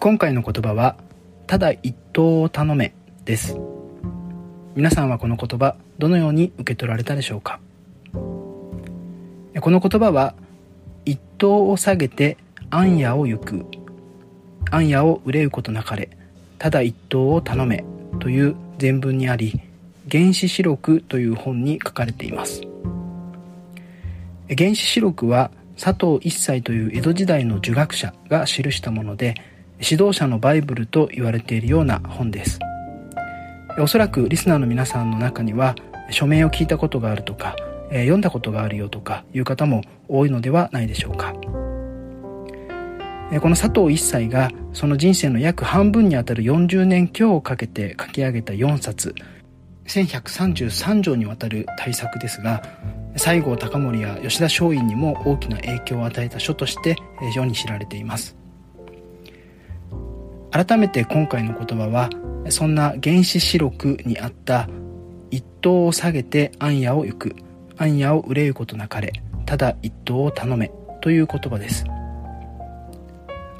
今回の言葉はただ一答を頼めです。皆さんはこの言葉どのように受け取られたでしょうか？この言葉は一答を下げて暗夜を行く。暗夜を憂うことなかれ。ただ一答を頼めという全文にあり原始史録という本に書かれています。原始史録は佐藤一切という江戸時代の儒学者が記したもので指導者のバイブルと言われているような本です。おそらくリスナーの皆さんの中には署名を聞いたことがあるとか読んだことがあるよとかいう方も多いのではないでしょうか。この佐藤一切がその人生の約半分にあたる40年強をかけて書き上げた4冊1133条にわたる大作ですが西郷隆盛や吉田松陰にも大きな影響を与えた書として世に知られています。改めて今回の言葉はそんな原始史録にあった一刀を下げて暗夜を行く。暗夜を憂うことなかれ。ただ一刀を頼め。という言葉です。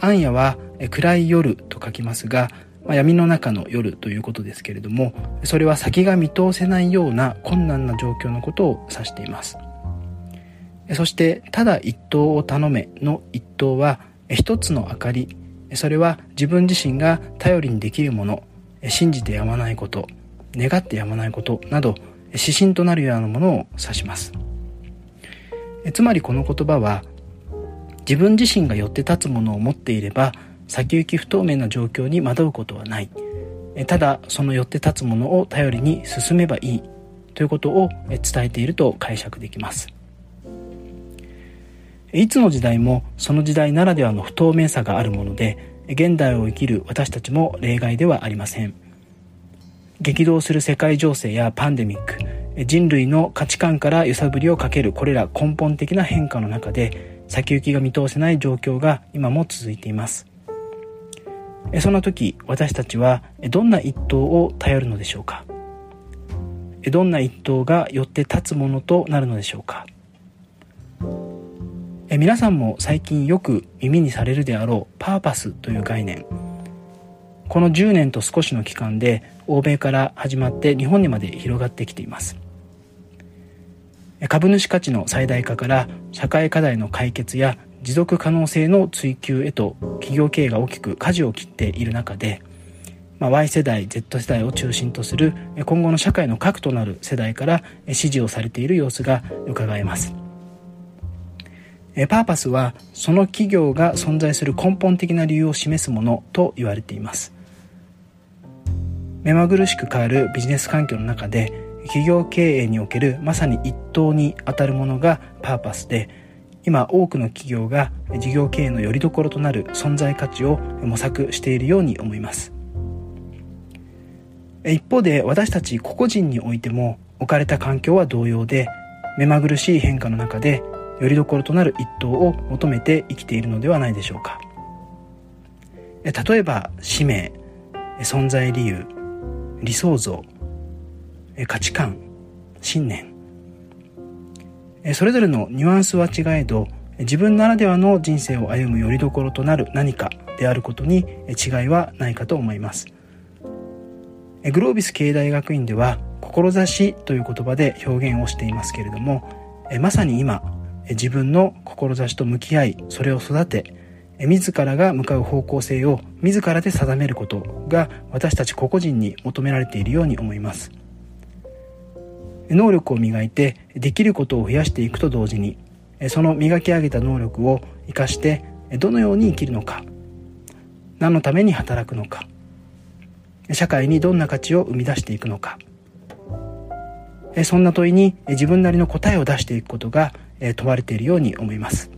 暗夜は暗い夜と書きますが、ま、闇の中の夜ということですけれどもそれは先が見通せないような困難な状況のことを指しています。そしてただ一刀を頼めの一刀は一つの明かりそれは自分自身が頼りにできるもの信じてやまないこと願ってやまないことなど指針となるようなものを指します。つまりこの言葉は自分自身が寄って立つものを持っていれば先行き不透明な状況に惑うことはない。ただその寄って立つものを頼りに進めばいいということを伝えていると解釈できます。いつの時代もその時代ならではの不透明さがあるもので現代を生きる私たちも例外ではありません。激動する世界情勢やパンデミック人類の価値観から揺さぶりをかけるこれら根本的な変化の中で先行きが見通せない状況が今も続いています。そんな時私たちはどんな一刀を頼るのでしょうか？どんな一刀がよって立つものとなるのでしょうか？え皆さんも最近よく耳にされるであろうパーパスという概念。この10年と少しの期間で欧米から始まって日本にまで広がってきています。株主価値の最大化から社会課題の解決や持続可能性の追求へと企業経営が大きく舵を切っている中で、まあ、Y 世代 Z 世代を中心とする今後の社会の核となる世代から支持をされている様子が伺えます。パーパスはその企業が存在する根本的な理由を示すものと言われています。目まぐるしく変わるビジネス環境の中で企業経営におけるまさに一等にあたるものがパーパスで今多くの企業が事業経営の拠り所となる存在価値を模索しているように思います。一方で私たち個々人においても置かれた環境は同様で目まぐるしい変化の中でよりどころとなる一等を求めて生きているのではないでしょうか。例えば使命存在理由理想像価値観信念。それぞれのニュアンスは違えど自分ならではの人生を歩むよりどころとなる何かであることに違いはないかと思います。グロービス経営大学院では志という言葉で表現をしていますけれどもまさに今自分の志と向き合いそれを育て自らが向かう方向性を自らで定めることが私たち個々人に求められているように思います。能力を磨いてできることを増やしていくと同時にその磨き上げた能力を生かしてどのように生きるのか何のために働くのか社会にどんな価値を生み出していくのか。そんな問いに自分なりの答えを出していくことが問われているように思います。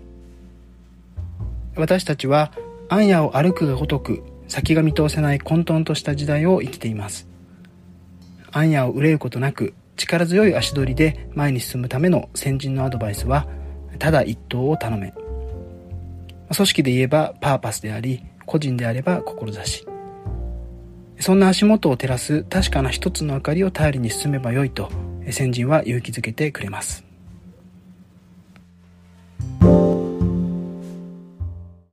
私たちは暗夜を歩くがごとく先が見通せない混沌とした時代を生きています。暗夜を憂うことなく力強い足取りで前に進むための先人のアドバイスはただ一刀を頼め。組織で言えばパーパスであり個人であれば志そんな足元を照らす確かな一つの明かりを頼りに進めばよいと先人は勇気づけてくれます。